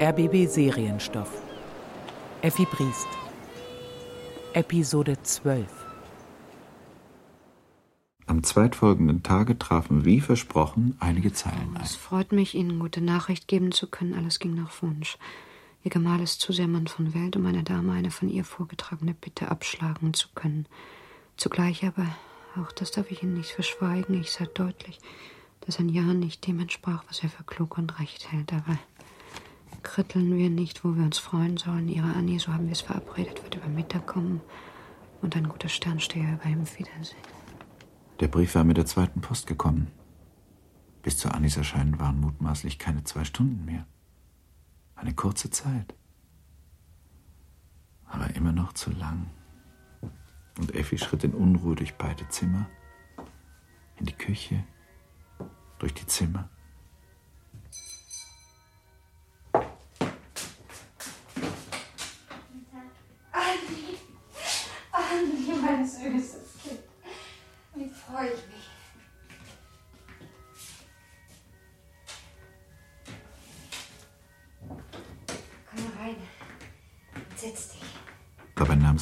RBB Serienstoff. Effi Briest. Episode 12. Am zweitfolgenden Tage trafen wie versprochen einige Zeilen ein. Es freut mich, Ihnen gute Nachricht geben zu können. Alles ging nach Wunsch. Ihr Gemahl ist zu sehr Mann von Welt, um einer Dame eine von ihr vorgetragene Bitte abschlagen zu können. Zugleich aber, auch das darf ich Ihnen nicht verschweigen, ich sah deutlich, dass ein Ja nicht dem entsprach, was er für klug und recht hält. Aber kritteln wir nicht, wo wir uns freuen sollen. Ihre Annie, so haben wir es verabredet, wird über Mittag kommen und ein guter Sternsteher über ihm Wiedersehen. Der Brief war mit der zweiten Post gekommen. Bis zu Annis Erscheinen waren mutmaßlich keine zwei Stunden mehr. Eine kurze Zeit. Aber immer noch zu lang. Und Effi schritt in Unruhe durch beide Zimmer, in die Küche, durch die Zimmer.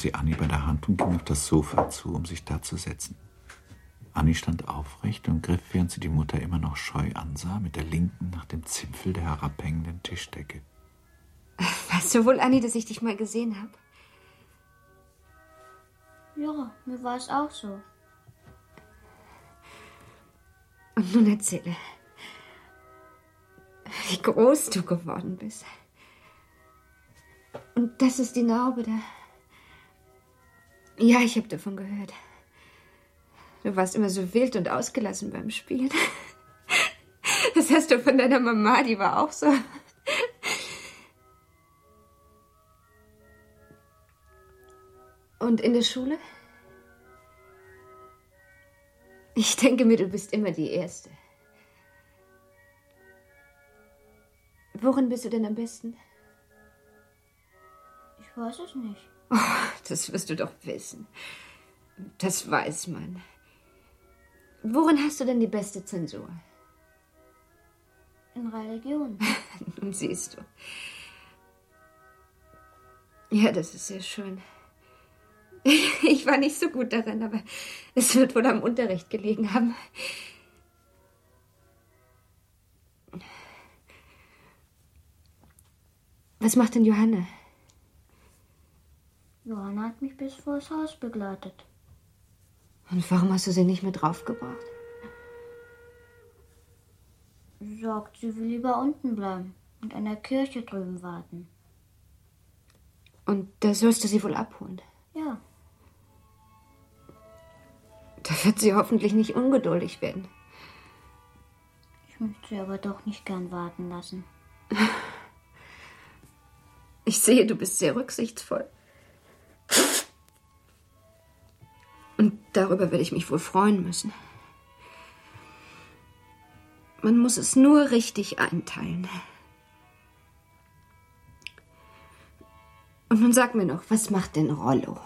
Sie Annie bei der Hand und ging auf das Sofa zu, um sich da zu setzen. Annie stand aufrecht und griff, während sie die Mutter immer noch scheu ansah, mit der linken nach dem Zipfel der herabhängenden Tischdecke. Weißt du wohl, Annie, dass ich dich mal gesehen habe? Ja, mir war es auch so. Und nun erzähle, wie groß du geworden bist. Und das ist die Narbe da. Ja, ich habe davon gehört. Du warst immer so wild und ausgelassen beim Spielen. Das hast du von deiner Mama, die war auch so. Und in der Schule? Ich denke mir, du bist immer die Erste. Worin bist du denn am besten? Ich weiß es nicht. Oh, das wirst du doch wissen. Das weiß man. Worin hast du denn die beste Zensur? In Religion. Nun siehst du. Ja, das ist sehr schön. Ich war nicht so gut darin, aber es wird wohl am Unterricht gelegen haben. Was macht denn Johanna? Johanna hat mich bis vors Haus begleitet. Und warum hast du sie nicht mit draufgebracht? Sie sagt, sie will lieber unten bleiben und an der Kirche drüben warten. Und da sollst du sie wohl abholen. Ja, Da wird sie hoffentlich nicht ungeduldig werden. ich möchte sie aber doch nicht gern warten lassen. Ich sehe, du bist sehr rücksichtsvoll. Darüber werde ich mich wohl freuen müssen. Man muss es nur richtig einteilen. Und nun sag mir noch, was macht denn Rollo?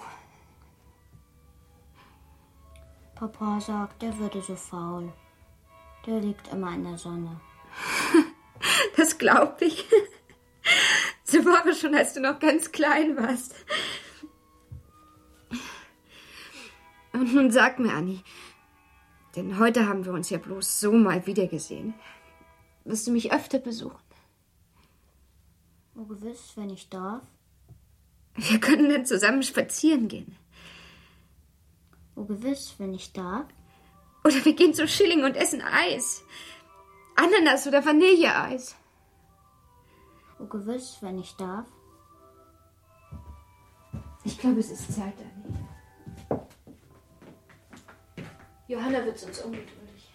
Papa sagt, er würde so faul. Der liegt immer in der Sonne. Das glaub ich. So war es schon, als du noch ganz klein warst. Und nun sag mir, Anni, denn heute haben wir uns ja bloß so mal wiedergesehen. Wirst du mich öfter besuchen? Oh, gewiss, wenn ich darf. Wir können dann zusammen spazieren gehen. Oh, gewiss, wenn ich darf. Oder wir gehen zu Schilling und essen Eis. Ananas oder Vanilleeis. Oh, gewiss, wenn ich darf. Ich glaube, es ist Zeit, Anni. Johanna wird sonst ungeduldig.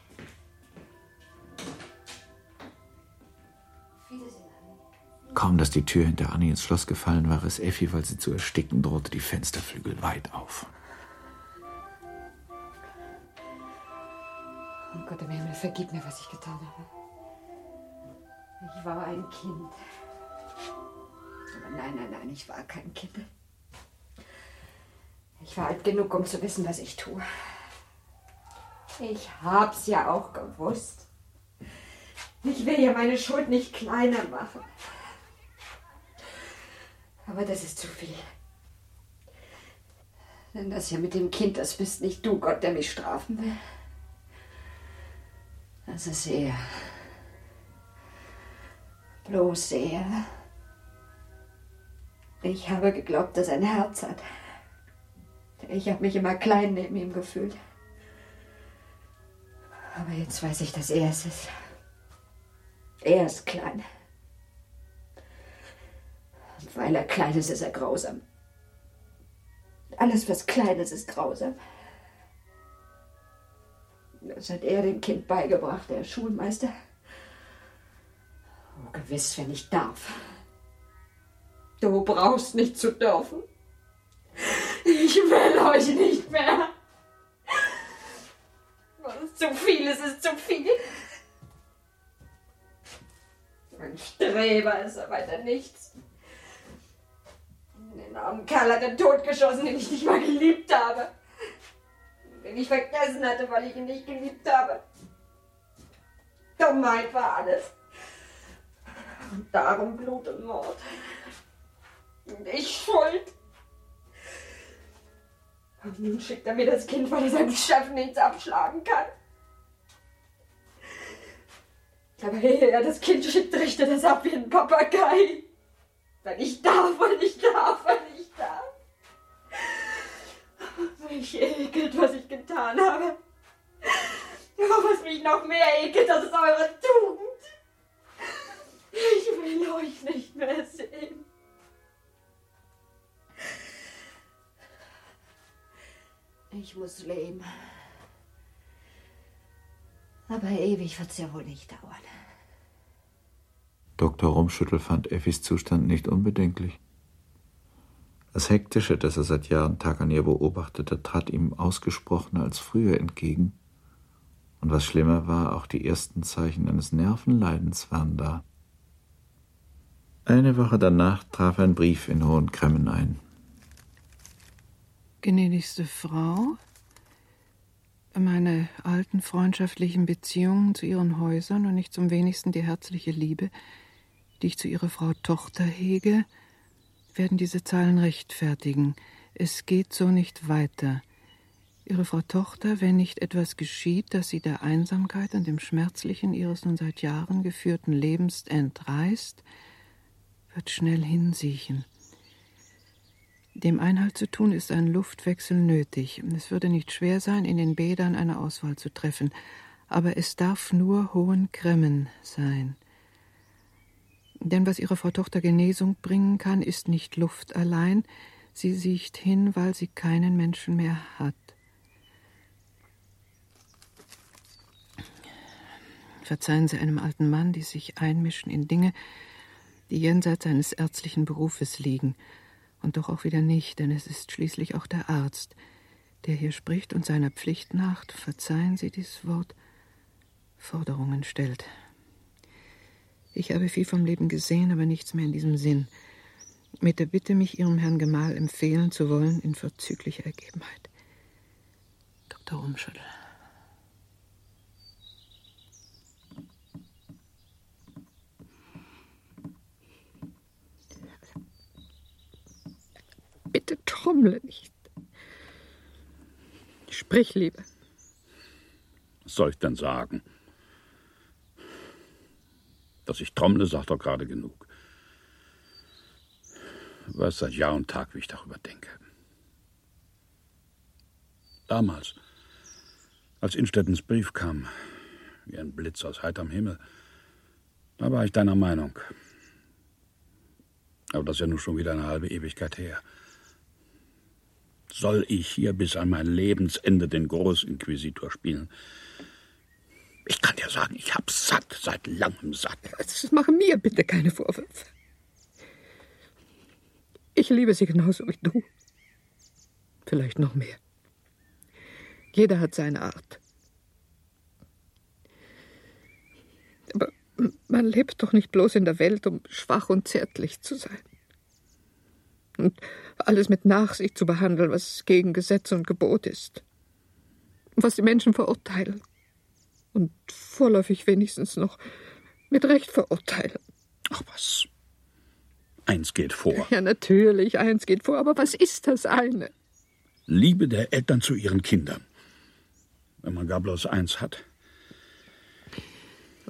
Wiedersehen, Anni. Kaum, dass die Tür hinter Annie ins Schloss gefallen war, riss Effi, weil sie zu ersticken drohte, die Fensterflügel weit auf. Oh Gott im Himmel, vergib mir, was ich getan habe. Ich war ein Kind. Aber nein, nein, nein, ich war kein Kind. Ich war alt genug, um zu wissen, was ich tue. Ich hab's ja auch gewusst. Ich will ja meine Schuld nicht kleiner machen. Aber das ist zu viel. Denn das hier mit dem Kind, das bist nicht du, Gott, der mich strafen will. Das ist er. Bloß er. Ich habe geglaubt, dass er ein Herz hat. Ich habe mich immer klein neben ihm gefühlt. Aber jetzt weiß ich, dass er es ist. Er ist klein. Und weil er klein ist, ist er grausam. Alles, was klein ist, ist grausam. Das hat er dem Kind beigebracht, der Schulmeister. Oh, gewiss, wenn ich darf. Du brauchst nicht zu dürfen. Ich will euch nicht mehr. Zu viel ist, ist zu viel. Ein Streber ist er weiter nichts. Den armen Kerl hat er totgeschossen, den ich nicht mal geliebt habe. Den ich vergessen hatte, weil ich ihn nicht geliebt habe. Dummheit war alles. Und darum Blut und Mord. Und ich schuld. Und nun schickt er mir das Kind, weil er seinem Chef nichts abschlagen kann. Ehe er das Kind schickt, richtet es ab wie ein Papagei. Wenn ich darf, wenn ich darf, wenn ich darf. Mich ekelt, was ich getan habe. Aber was mich noch mehr ekelt, das ist eure Tugend. Ich will euch nicht mehr sehen. Ich muss leben. Aber ewig wird's ja wohl nicht dauern. Dr. Rumschüttel fand Effis Zustand nicht unbedenklich. Das Hektische, das er seit Jahren Tag an ihr beobachtete, trat ihm ausgesprochener als früher entgegen. Und was schlimmer war, auch die ersten Zeichen eines Nervenleidens waren da. Eine Woche danach traf ein Brief in Hohen Cremmen ein. Gnädigste Frau, meine alten freundschaftlichen Beziehungen zu Ihren Häusern und nicht zum wenigsten die herzliche Liebe, die ich zu Ihrer Frau Tochter hege, werden diese Zeilen rechtfertigen. Es geht so nicht weiter. Ihre Frau Tochter, wenn nicht etwas geschieht, das sie der Einsamkeit und dem Schmerzlichen ihres nun seit Jahren geführten Lebens entreißt, wird schnell hinsiechen. Dem Einhalt zu tun ist ein Luftwechsel nötig. Es würde nicht schwer sein, in den Bädern eine Auswahl zu treffen, aber es darf nur Hohen Cremmen sein. Denn was ihrer Frau Tochter Genesung bringen kann, ist nicht Luft allein, sie siecht hin, weil sie keinen Menschen mehr hat. Verzeihen Sie einem alten Mann, die sich einmischen in Dinge, die jenseits seines ärztlichen Berufes liegen, und doch auch wieder nicht, denn es ist schließlich auch der Arzt, der hier spricht und seiner Pflicht nach, verzeihen Sie dieses Wort, Forderungen stellt. Ich habe viel vom Leben gesehen, aber nichts mehr in diesem Sinn. Mit der Bitte, mich Ihrem Herrn Gemahl empfehlen zu wollen, in verzüglicher Ergebenheit. Dr. Umschüttel. Bitte trommle nicht. Sprich lieber. Was soll ich denn sagen? Dass ich trommle, sagt doch gerade genug. Du weißt seit Jahr und Tag, wie ich darüber denke. Damals, als Innstettens Brief kam, wie ein Blitz aus heiterem Himmel, da war ich deiner Meinung. Aber das ist ja nun schon wieder eine halbe Ewigkeit her. Soll ich hier bis an mein Lebensende den Großinquisitor spielen? Ich kann dir sagen, ich hab's satt, seit langem satt. Das mache mir bitte keine Vorwürfe. Ich liebe sie genauso wie du. Vielleicht noch mehr. Jeder hat seine Art. Aber man lebt doch nicht bloß in der Welt, um schwach und zärtlich zu sein. Und alles mit Nachsicht zu behandeln, was gegen Gesetz und Gebot ist. Was die Menschen verurteilen und vorläufig wenigstens noch mit Recht verurteilen. Ach was. eins geht vor. Ja, natürlich, eins geht vor, aber was ist das eine? Liebe der Eltern zu ihren Kindern. Wenn man gar bloß eins hat.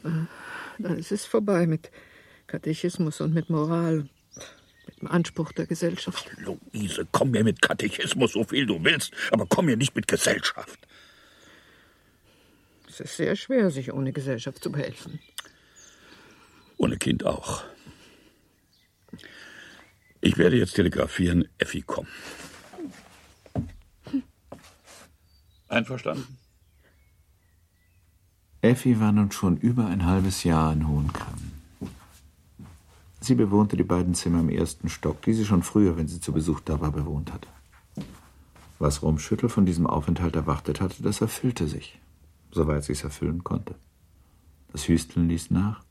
Dann ist es vorbei mit Katechismus und mit Moral, Anspruch der Gesellschaft. Luise, komm mir mit Katechismus so viel du willst, aber komm mir nicht mit Gesellschaft. Es ist sehr schwer, sich ohne Gesellschaft zu behelfen. Ohne Kind auch. Ich werde jetzt telegrafieren, Effi, komm. Einverstanden? Effi war nun schon über ein halbes Jahr in Hohenkremmen. Sie bewohnte die beiden Zimmer im ersten Stock, die sie schon früher, wenn sie zu Besuch da war, bewohnt hatte. Was Rumschüttel von diesem Aufenthalt erwartet hatte, das erfüllte sich, soweit sie es erfüllen konnte. Das Hüsteln ließ nach.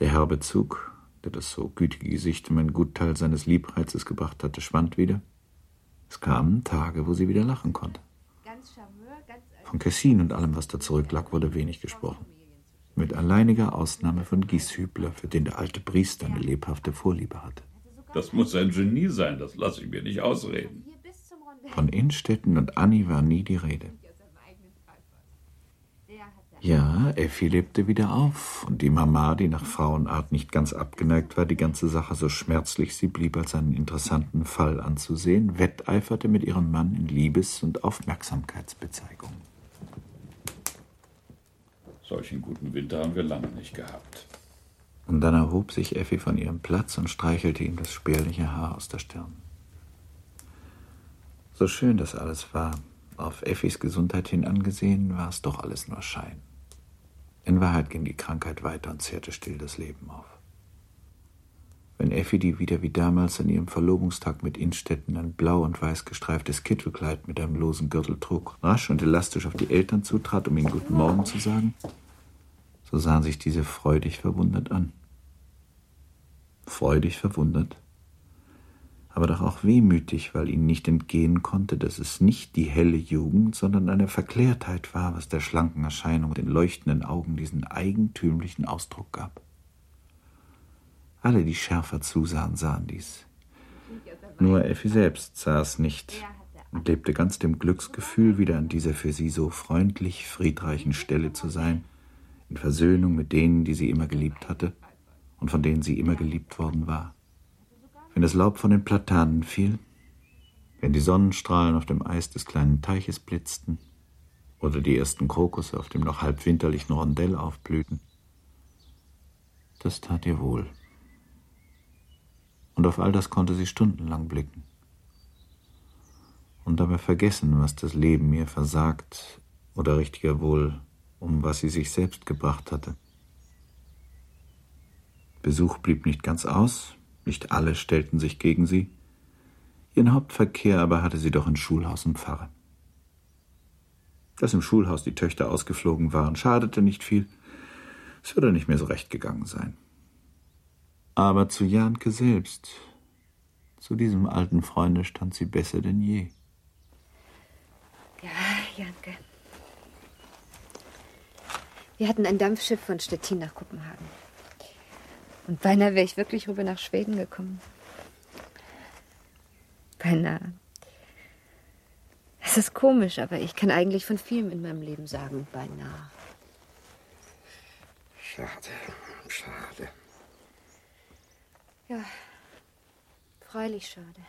Der herbe Zug, der das so gütige Gesicht um einen Gutteil seines Liebreizes gebracht hatte, schwand wieder. Es kamen Tage, wo sie wieder lachen konnte. Von Kessin und allem, was da zurücklag, wurde wenig gesprochen. Mit alleiniger Ausnahme von Gieshübler, für den der alte Priester eine lebhafte Vorliebe hatte. Das muss ein Genie sein, das lasse ich mir nicht ausreden. Von Innstetten und Annie war nie die Rede. Ja, Effi lebte wieder auf, und die Mama, die nach Frauenart nicht ganz abgeneigt war, die ganze Sache so schmerzlich sie blieb als einen interessanten Fall anzusehen, wetteiferte mit ihrem Mann in Liebes- und Aufmerksamkeitsbezeigungen. Solchen guten Winter haben wir lange nicht gehabt. Und dann erhob sich Effi von ihrem Platz und streichelte ihm das spärliche Haar aus der Stirn. So schön das alles war, auf Effis Gesundheit hin angesehen, war es doch alles nur Schein. In Wahrheit ging die Krankheit weiter und zehrte still das Leben auf. Wenn Effi die wieder wie damals an ihrem Verlobungstag mit Innstetten ein blau und weiß gestreiftes Kittelkleid mit einem losen Gürtel trug, rasch und elastisch auf die Eltern zutrat, um ihnen Guten Morgen zu sagen, so sahen sich diese freudig verwundert an. Freudig verwundert, aber doch auch wehmütig, weil ihnen nicht entgehen konnte, dass es nicht die helle Jugend, sondern eine Verklärtheit war, was der schlanken Erscheinung den leuchtenden Augen diesen eigentümlichen Ausdruck gab. Alle, die schärfer zusahen, sahen dies. Nur Effi selbst sah es nicht und lebte ganz dem Glücksgefühl, wieder an dieser für sie so freundlich friedreichen Stelle zu sein, in Versöhnung mit denen, die sie immer geliebt hatte und von denen sie immer geliebt worden war. Wenn das Laub von den Platanen fiel, wenn die Sonnenstrahlen auf dem Eis des kleinen Teiches blitzten oder die ersten Krokusse auf dem noch halb winterlichen Rondell aufblühten, das tat ihr wohl. Und auf all das konnte sie stundenlang blicken und dabei vergessen, was das Leben ihr versagt oder richtiger wohl, um was sie sich selbst gebracht hatte. Besuch blieb nicht ganz aus, nicht alle stellten sich gegen sie. Ihren Hauptverkehr aber hatte sie doch in Schulhaus und Pfarre. Dass im Schulhaus die Töchter ausgeflogen waren, schadete nicht viel. Es würde nicht mehr so recht gegangen sein. Aber zu Janke selbst, zu diesem alten Freunde stand sie besser denn je. Ja, Janke. Wir hatten ein Dampfschiff von Stettin nach Kopenhagen. Und beinahe wäre ich wirklich rüber nach Schweden gekommen. Beinahe. Es ist komisch, aber ich kann eigentlich von vielem in meinem Leben sagen, beinahe. Schade, schade. Ja, freilich schade.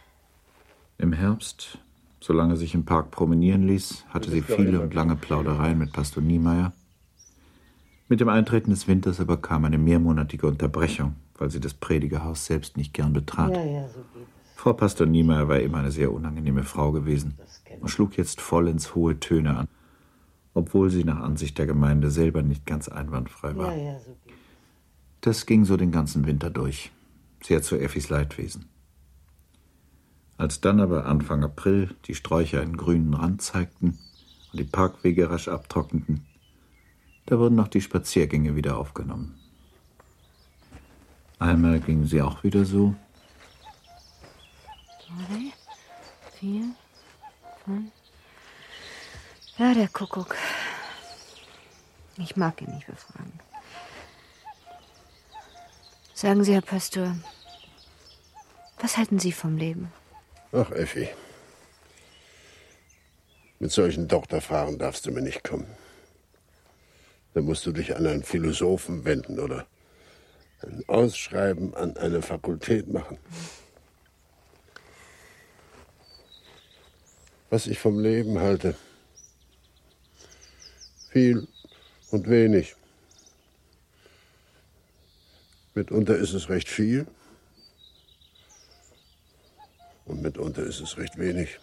Im Herbst, solange sich im Park promenieren ließ, hatte sie viele und lange Plaudereien mit Pastor Niemeyer. Mit dem Eintreten des Winters aber kam eine mehrmonatige Unterbrechung, weil sie das Predigerhaus selbst nicht gern betrat. Ja, ja, so. Frau Pastor Niemeyer war immer eine sehr unangenehme Frau gewesen und schlug jetzt vollends hohe Töne an, obwohl sie nach Ansicht der Gemeinde selber nicht ganz einwandfrei war. Ja, so. Das ging so den ganzen Winter durch, sehr zu Effis Leidwesen. Als dann aber Anfang April die Sträucher einen grünen Rand zeigten und die Parkwege rasch abtrockneten, da wurden auch die Spaziergänge wieder aufgenommen. Einmal gingen sie auch wieder so, Drei, vier, fünf. Ja, der Kuckuck. Ich mag ihn nicht befragen. Sagen Sie, Herr Pastor, Was halten Sie vom Leben? Ach, Effi. Mit solchen Doktorfragen darfst du mir nicht kommen. Da musst du dich an einen Philosophen wenden oder ein Ausschreiben an eine Fakultät machen. Was ich vom Leben halte. Viel und wenig. Mitunter ist es recht viel und mitunter ist es recht wenig.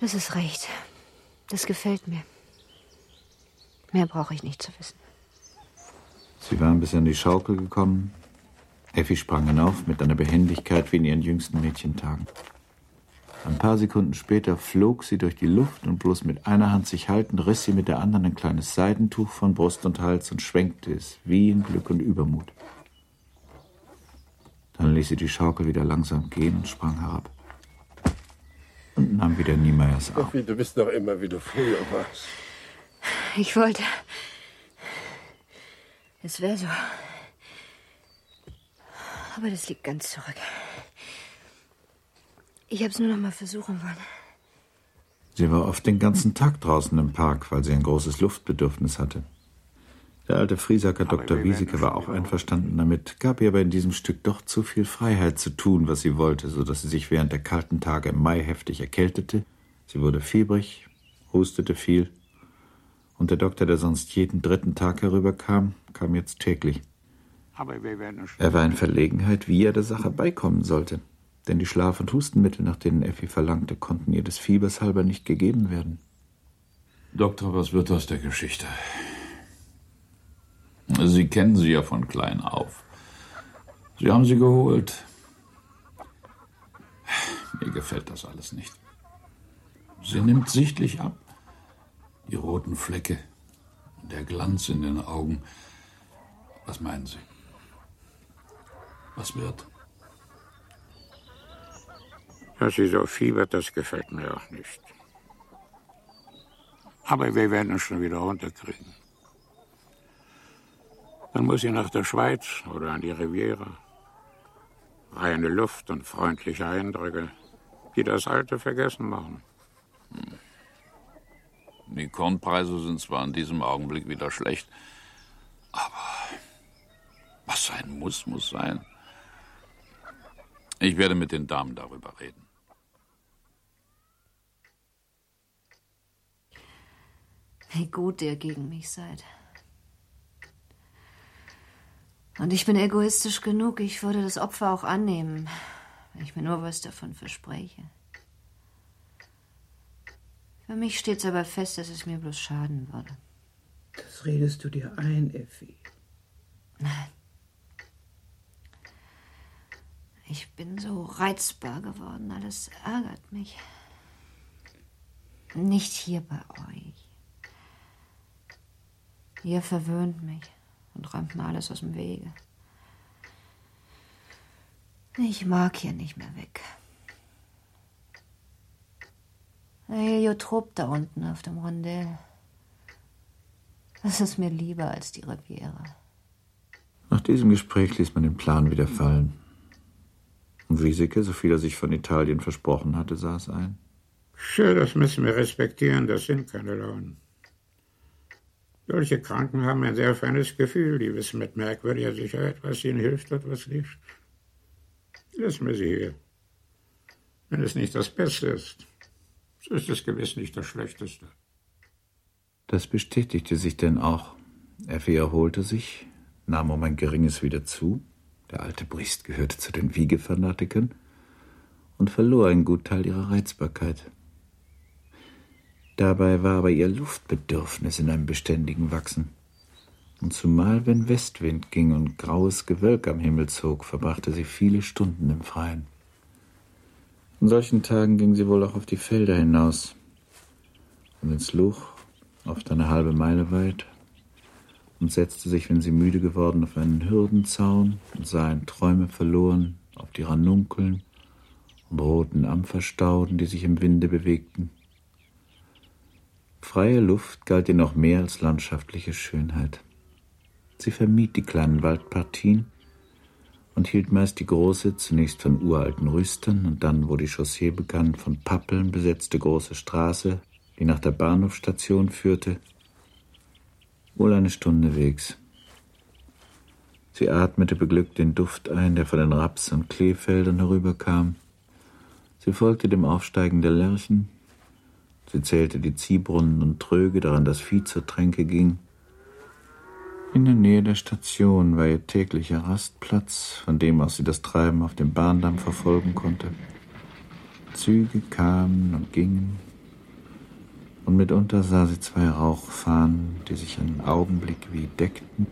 Das ist recht. Das gefällt mir. Mehr brauche ich nicht zu wissen. Sie waren bis an die Schaukel gekommen. Effi sprang hinauf mit einer Behendigkeit wie in ihren jüngsten Mädchentagen. Ein paar Sekunden später flog sie durch die Luft und bloß mit einer Hand sich haltend riss sie mit der anderen ein kleines Seidentuch von Brust und Hals und schwenkte es wie in Glück und Übermut. Dann ließ sie die Schaukel wieder langsam gehen und sprang herab. Und nahm wieder Niemeyers auf. Effi, du bist doch immer, wie du früher warst. Ich wollte. Es wäre so. Aber das liegt ganz zurück. Ich habe es nur noch mal versuchen wollen. Sie war oft den ganzen Tag draußen im Park, weil sie ein großes Luftbedürfnis hatte. Der alte Friesacker Dr. Wieseke war auch einverstanden damit, gab ihr aber in diesem Stück doch zu viel Freiheit zu tun, was sie wollte, so dass sie sich während der kalten Tage im Mai heftig erkältete. Sie wurde fiebrig, hustete viel. Und der Doktor, der sonst jeden dritten Tag herüberkam, kam jetzt täglich. Er war in Verlegenheit, wie er der Sache beikommen sollte. Denn die Schlaf- und Hustenmittel, nach denen Effi verlangte, konnten ihr des Fiebers halber nicht gegeben werden. Doktor, was wird aus der Geschichte? Sie kennen sie ja von klein auf. Sie haben sie geholt. Mir gefällt das alles nicht. Sie nimmt sichtlich ab. Die roten Flecke und der Glanz in den Augen. Was meinen Sie? Was wird? Dass sie so fiebert, das gefällt mir auch nicht. Aber wir werden es schon wieder runterkriegen. Dann muss sie nach der Schweiz oder an die Riviera. Reine Luft und freundliche Eindrücke, die das Alte vergessen machen. Hm. Die Kornpreise sind zwar in diesem Augenblick wieder schlecht, aber was sein muss, muss sein. Ich werde mit den Damen darüber reden. Wie gut ihr gegen mich seid. Und ich bin egoistisch genug, ich würde das Opfer auch annehmen, wenn ich mir nur was davon verspreche. Für mich steht's aber fest, dass es mir bloß schaden würde. Das redest du dir ein, Effi. Nein. Ich bin so reizbar geworden, alles ärgert mich. Nicht hier bei euch. Ihr verwöhnt mich und räumt mir alles aus dem Wege. Ich mag hier nicht mehr weg. Der Heliotrop da unten auf dem Rondell. Das ist mir lieber als die Riviera. Nach diesem Gespräch ließ man den Plan wieder fallen. Und Wieseke, so viel er sich von Italien versprochen hatte, saß ein. Schön, das müssen wir respektieren, das sind keine Launen. Solche Kranken haben ein sehr feines Gefühl, die wissen mit merkwürdiger Sicherheit, was ihnen hilft und was nicht. Lassen wir sie hier. Wenn es nicht das Beste ist, so ist es gewiss nicht das Schlechteste. Das bestätigte sich denn auch. Effi erholte sich, nahm um ein geringes wieder zu, der alte Briest gehörte zu den Wiegefanatikern, und verlor einen Gutteil ihrer Reizbarkeit. Dabei war aber ihr Luftbedürfnis in einem beständigen Wachsen. Und zumal, wenn Westwind ging und graues Gewölk am Himmel zog, verbrachte sie viele Stunden im Freien. An solchen Tagen ging sie wohl auch auf die Felder hinaus und ins Luch, oft eine halbe Meile weit, und setzte sich, wenn sie müde geworden, auf einen Hürdenzaun und sah in Träume verloren auf die Ranunkeln und roten Ampferstauden, die sich im Winde bewegten. Freie Luft galt ihr noch mehr als landschaftliche Schönheit. Sie vermied die kleinen Waldpartien und hielt meist die große, zunächst von uralten Rüstern und dann, wo die Chaussee begann, von Pappeln besetzte große Straße, die nach der Bahnhofstation führte, wohl eine Stunde Wegs. Sie atmete beglückt den Duft ein, der von den Raps- und Kleefeldern herüberkam. Sie folgte dem Aufsteigen der Lerchen. Sie zählte die Ziehbrunnen und Tröge, daran das Vieh zur Tränke ging. In der Nähe der Station war ihr täglicher Rastplatz, von dem aus sie das Treiben auf dem Bahndamm verfolgen konnte. Züge kamen und gingen, und mitunter sah sie zwei Rauchfahnen, die sich einen Augenblick wie deckten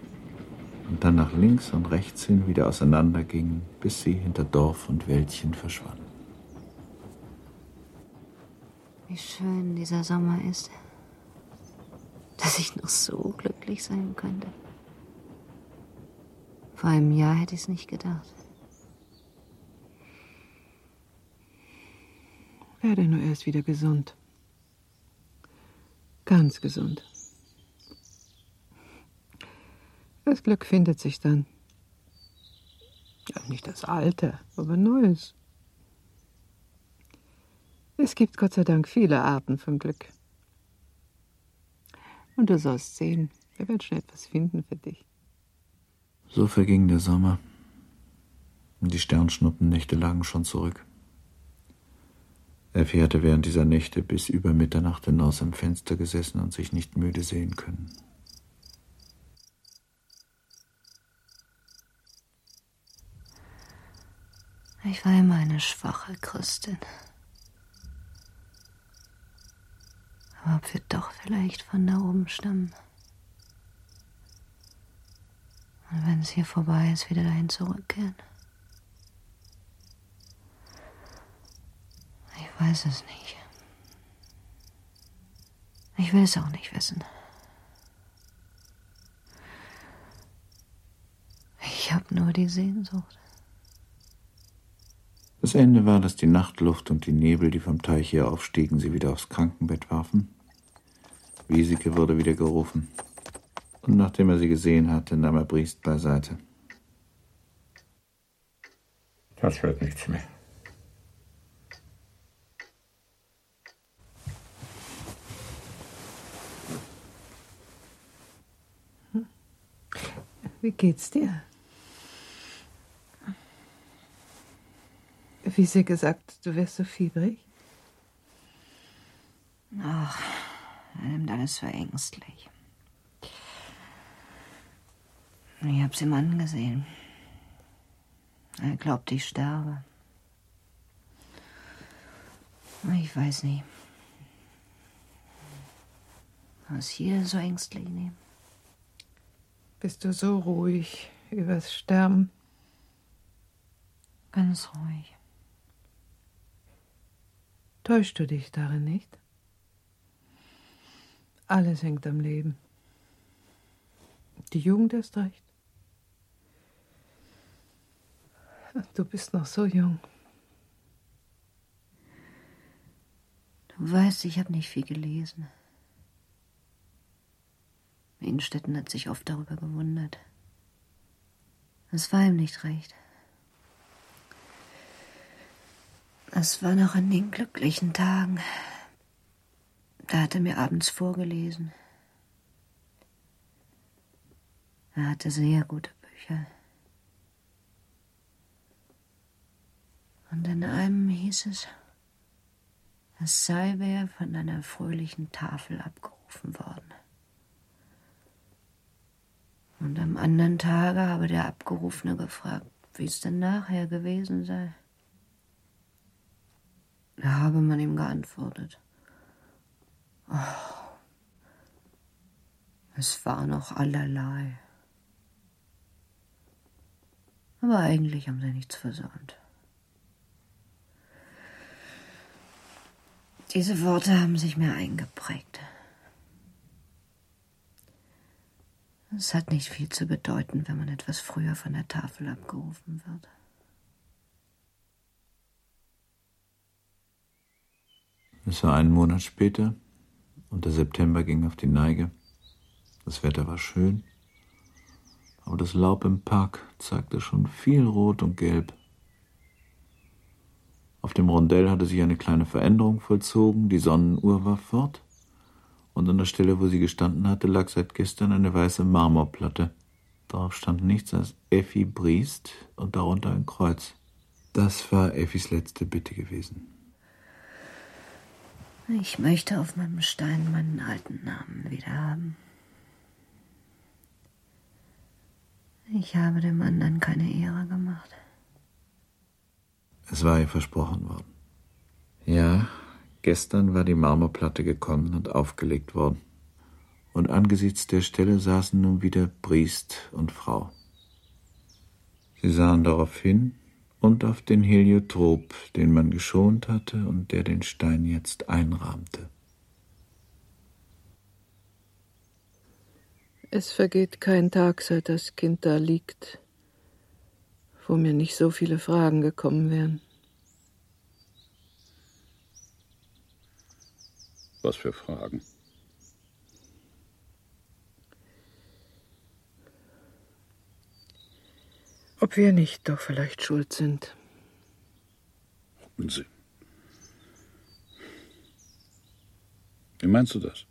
und dann nach links und rechts hin wieder auseinandergingen, bis sie hinter Dorf und Wäldchen verschwanden. Wie schön dieser Sommer ist, dass ich noch so glücklich sein könnte. Vor einem Jahr hätte ich es nicht gedacht. Werde nur erst wieder gesund. Ganz gesund. Das Glück findet sich dann. Ja, nicht das Alte, aber Neues. Es gibt Gott sei Dank viele Arten von Glück. Und du sollst sehen, wir werden schon etwas finden für dich. So verging der Sommer. Und die Sternschnuppennächte lagen schon zurück. Effi hatte während dieser Nächte bis über Mitternacht hinaus am Fenster gesessen und sich nicht müde sehen können. Ich war immer eine schwache Christin. Aber ob wir doch vielleicht von da oben stammen. Und wenn es hier vorbei ist, wieder dahin zurückkehren. Ich weiß es nicht. Ich will es auch nicht wissen. Ich habe nur die Sehnsucht. Das Ende war, dass die Nachtluft und die Nebel, die vom Teich her aufstiegen, sie wieder aufs Krankenbett warfen. Wiesike wurde wieder gerufen. Und nachdem er sie gesehen hatte, nahm er Briest beiseite. Das wird nichts mehr. Wie geht's dir? Wie sie gesagt, du wärst so fiebrig? Ach, alles für ängstlich. Ich hab's ihm angesehen. Er glaubt, ich sterbe. Ich weiß nicht. Was hier so ängstlich nehmen. Bist du so ruhig übers Sterben? Ganz ruhig. Täuschst du dich darin nicht? Alles hängt am Leben. Die Jugend erst recht. Du bist noch so jung. Du weißt, ich habe nicht viel gelesen. Innstetten hat sich oft darüber gewundert. Es war ihm nicht recht. Es war noch an den glücklichen Tagen. Da hat er mir abends vorgelesen. Er hatte sehr gute Bücher. Und in einem hieß es, es sei wer von einer fröhlichen Tafel abgerufen worden. Und am anderen Tage habe der Abgerufene gefragt, wie es denn nachher gewesen sei. Da habe man ihm geantwortet. Oh, es war noch allerlei. Aber eigentlich haben sie nichts versäumt. Diese Worte haben sich mir eingeprägt. Es hat nicht viel zu bedeuten, wenn man etwas früher von der Tafel abgerufen wird. Es war einen Monat später und der September ging auf die Neige. Das Wetter war schön, aber das Laub im Park zeigte schon viel Rot und Gelb. Auf dem Rondell hatte sich eine kleine Veränderung vollzogen, die Sonnenuhr war fort, und an der Stelle, wo sie gestanden hatte, lag seit gestern eine weiße Marmorplatte. Darauf stand nichts als Effi Briest und darunter ein Kreuz. Das war Effis letzte Bitte gewesen. Ich möchte auf meinem Stein meinen alten Namen wieder haben. Ich habe dem anderen keine Ehre gemacht. Es war ihr versprochen worden. Ja, gestern war die Marmorplatte gekommen und aufgelegt worden. Und angesichts der Stelle saßen nun wieder Priest und Frau. Sie sahen darauf hin und auf den Heliotrop, den man geschont hatte und der den Stein jetzt einrahmte. Es vergeht kein Tag, seit das Kind da liegt, wo mir nicht so viele Fragen gekommen wären. Was für Fragen? Ob wir nicht doch vielleicht schuld sind. Unsinn. Wie meinst du das?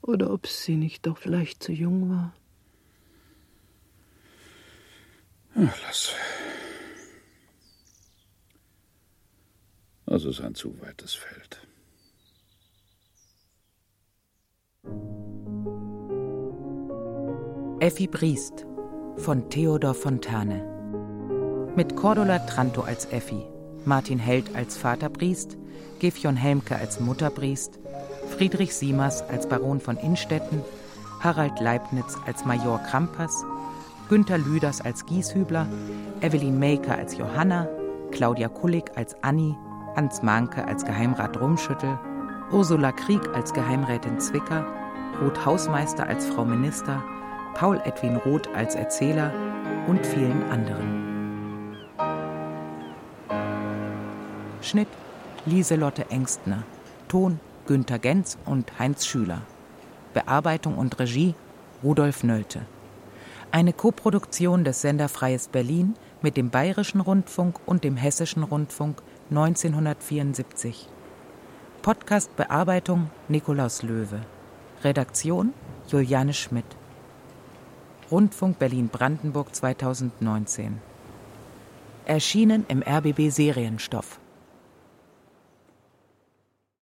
Oder ob sie nicht doch vielleicht zu jung war. Ach, lass. Das ist ein zu weites Feld. Effi Briest von Theodor Fontane. Mit Cordula Tranto als Effi, Martin Held als Vater Briest, Gefjon Helmke als Mutter Briest, Friedrich Siemers als Baron von Innstetten, Harald Leibniz als Major Krampas, Günter Lüders als Gieshübler, Evelyn Maker als Johanna, Claudia Kullig als Annie, Hans Mahnke als Geheimrat Rumschüttel, Ursula Krieg als Geheimrätin Zwicker, Ruth Hausmeister als Frau Minister, Paul Edwin Roth als Erzähler und vielen anderen. Schnitt Lieselotte Engstner. Ton Günter Genz und Heinz Schüler. Bearbeitung und Regie Rudolf Nölte. Eine Koproduktion des Sender Freies Berlin mit dem Bayerischen Rundfunk und dem Hessischen Rundfunk 1974. Podcast Bearbeitung Nikolaus Löwe. Redaktion Juliane Schmidt. Rundfunk Berlin-Brandenburg 2019. Erschienen im RBB Serienstoff.